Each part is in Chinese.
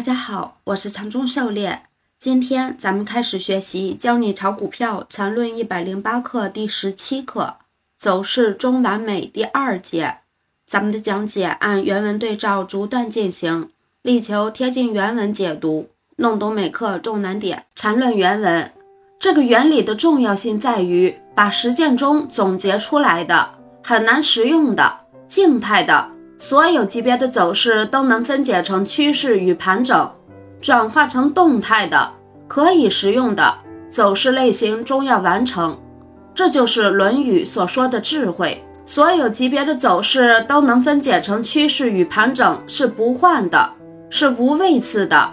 大家好，我是长中狩猎。今天咱们开始学习《教你炒股票缠论一百零八课》第十七课“走势中完美”第二节。咱们的讲解按原文对照逐段进行，力求贴近原文解读，弄懂每课重难点。缠论原文，这个原理的重要性在于把实践中总结出来的很难实用的静态的。所有级别的走势都能分解成趋势与盘整，转化成动态的可以实用的走势类型中要完成，这就是《论语》所说的智慧。所有级别的走势都能分解成趋势与盘整，是不换的，是无位次的。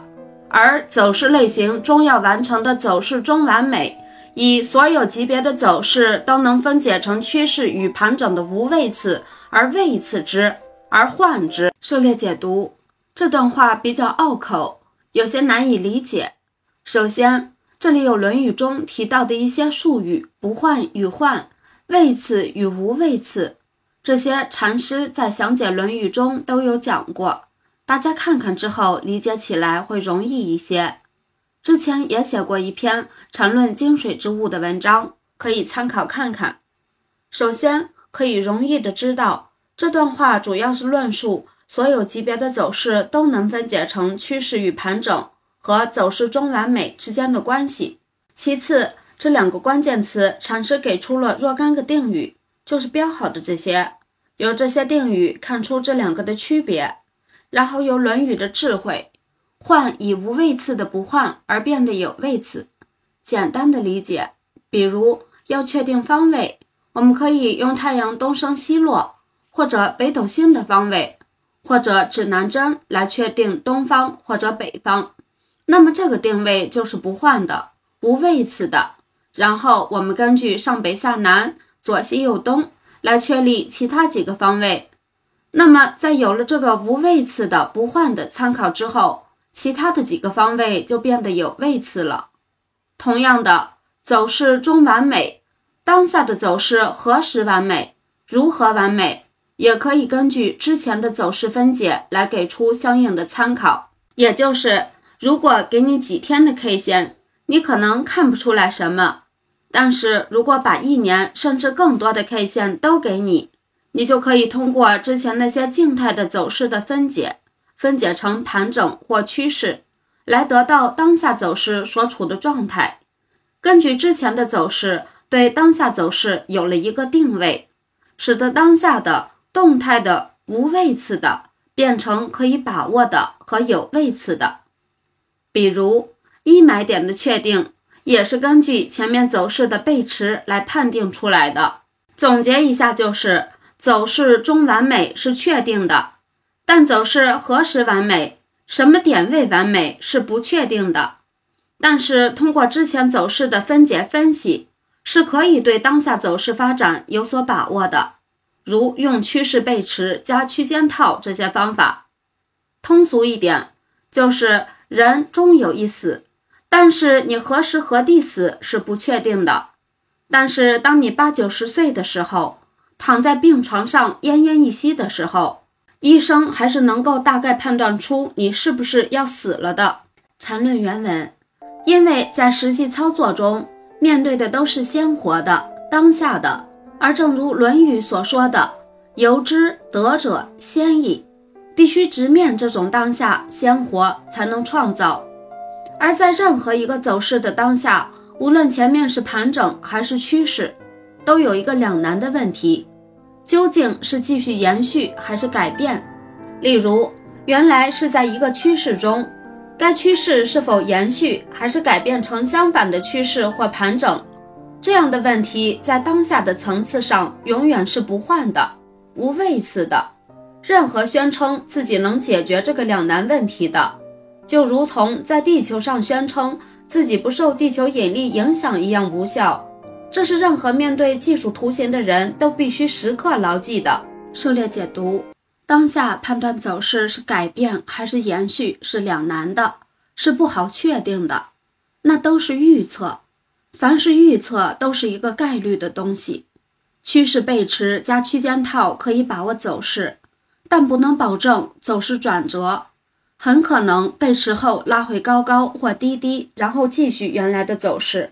而走势类型中要完成的走势中完美，以所有级别的走势都能分解成趋势与盘整的无位次而位次之。而患之。狩猎解读这段话比较拗口，有些难以理解。首先，这里有《论语》中提到的一些术语，不患与患，位次与无位次，这些禅师在详解《论语》中都有讲过，大家看看之后理解起来会容易一些。之前也写过一篇缠论精水之物的文章，可以参考看看。首先，可以容易的知道。这段话主要是论述所有级别的走势都能分解成趋势与盘整和走势中完美之间的关系。其次，这两个关键词，禅师给出了若干个定语，就是标好的这些。由这些定语看出这两个的区别，然后由《论语》的智慧，换以无位次的不换而变得有位次。简单的理解，比如要确定方位，我们可以用太阳东升西落。或者北斗星的方位，或者指南针来确定东方或者北方，那么这个定位就是不换的、无位次的。然后我们根据上北下南、左西右东来确立其他几个方位。那么在有了这个无位次的不换的参考之后，其他的几个方位就变得有位次了。同样的，走势中完美，当下的走势何时完美？如何完美？也可以根据之前的走势分解来给出相应的参考，也就是如果给你几天的 K 线，你可能看不出来什么；但是如果把一年甚至更多的 K 线都给你，你就可以通过之前那些静态的走势的分解，分解成盘整或趋势，来得到当下走势所处的状态。根据之前的走势，对当下走势有了一个定位，使得当下的。动态的无位次的变成可以把握的和有位次的，比如一买点的确定也是根据前面走势的背驰来判定出来的。总结一下就是，走势中完美是确定的，但走势何时完美、什么点位完美是不确定的。但是通过之前走势的分解分析，是可以对当下走势发展有所把握的。如用趋势背驰加区间套这些方法，通俗一点就是人终有一死，但是你何时何地死是不确定的。但是当你八九十岁的时候，躺在病床上奄奄一息的时候，医生还是能够大概判断出你是不是要死了的。缠论原文，因为在实际操作中面对的都是鲜活的当下的。而正如《论语》所说的“由之得者先矣”，必须直面这种当下鲜活，才能创造。而在任何一个走势的当下，无论前面是盘整还是趋势，都有一个两难的问题：究竟是继续延续还是改变？例如，原来是在一个趋势中，该趋势是否延续，还是改变成相反的趋势或盘整？这样的问题在当下的层次上永远是不换的、无位次的。任何宣称自己能解决这个两难问题的，就如同在地球上宣称自己不受地球引力影响一样无效。这是任何面对技术图形的人都必须时刻牢记的。狩猎解读：当下判断走势是改变还是延续是两难的，是不好确定的，那都是预测。凡是预测都是一个概率的东西，趋势背驰加区间套可以把握走势，但不能保证走势转折。很可能背驰后拉回高高或低低，然后继续原来的走势。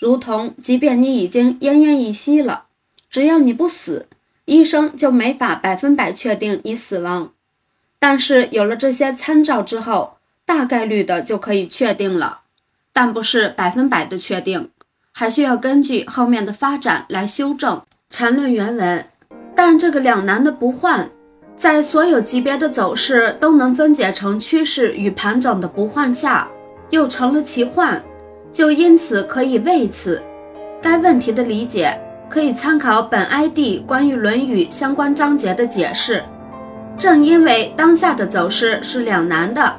如同，即便你已经奄奄一息了，只要你不死，医生就没法百分百确定你死亡。但是有了这些参照之后，大概率的就可以确定了，但不是百分百的确定，还需要根据后面的发展来修正。缠论原文，但这个两难的不换。在所有级别的走势都能分解成趋势与盘整的不换下，又成了其换，就因此可以为此。该问题的理解可以参考本 ID 关于《论语》相关章节的解释。正因为当下的走势是两难的，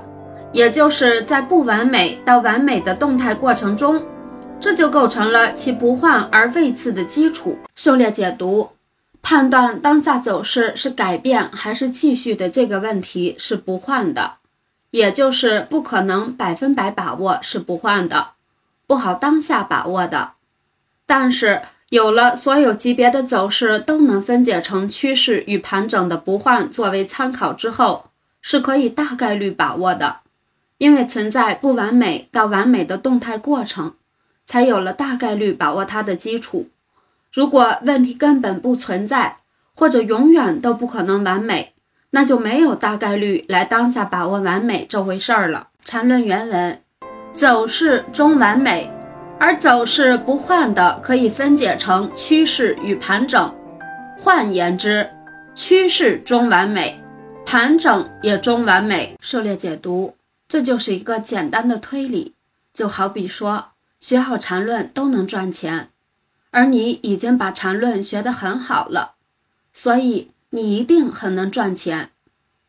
也就是在不完美到完美的动态过程中，这就构成了其不换而未次的基础。狩猎解读。判断当下走势是改变还是继续的这个问题是不换的，也就是不可能百分百把握是不换的，不好当下把握的。但是有了所有级别的走势都能分解成趋势与盘整的不换作为参考之后，是可以大概率把握的，因为存在不完美到完美的动态过程，才有了大概率把握它的基础。如果问题根本不存在，或者永远都不可能完美，那就没有大概率来当下把握完美这回事儿了。缠论原文：走势中完美，而走势不换的可以分解成趋势与盘整。换言之，趋势中完美，盘整也中完美。狩猎解读，这就是一个简单的推理。就好比说，学好缠论都能赚钱。而你已经把缠论学得很好了，所以你一定很能赚钱。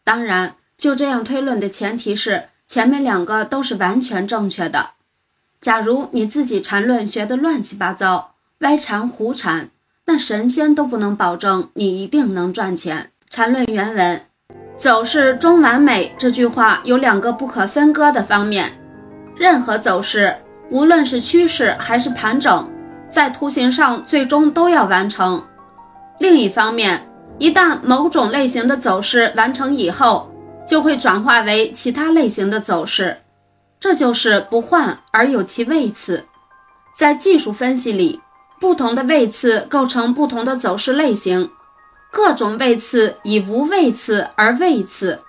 当然，就这样推论的前提是前面两个都是完全正确的。假如你自己缠论学得乱七八糟，歪缠胡缠，那神仙都不能保证你一定能赚钱。缠论原文：走势中完美这句话有两个不可分割的方面，任何走势，无论是趋势还是盘整。在图形上最终都要完成。另一方面，一旦某种类型的走势完成以后，就会转化为其他类型的走势，这就是不换而有其位次。在技术分析里，不同的位次构成不同的走势类型，各种位次以无位次而位次，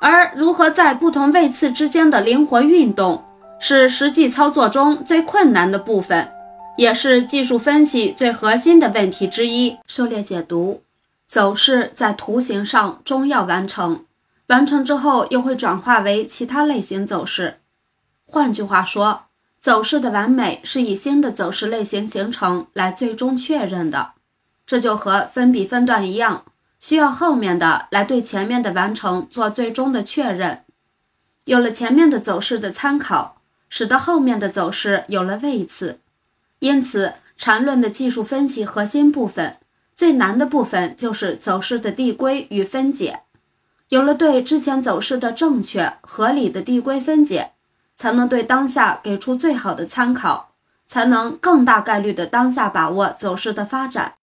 而如何在不同位次之间的灵活运动，是实际操作中最困难的部分。也是技术分析最核心的问题之一。狩猎解读，走势在图形上终要完成，完成之后又会转化为其他类型走势。换句话说，走势的完美是以新的走势类型形成来最终确认的。这就和分笔分段一样，需要后面的来对前面的完成做最终的确认。有了前面的走势的参考，使得后面的走势有了位次。因此，缠论的技术分析核心部分最难的部分就是走势的递归与分解。有了对之前走势的正确合理的递归分解，才能对当下给出最好的参考，才能更大概率的当下把握走势的发展。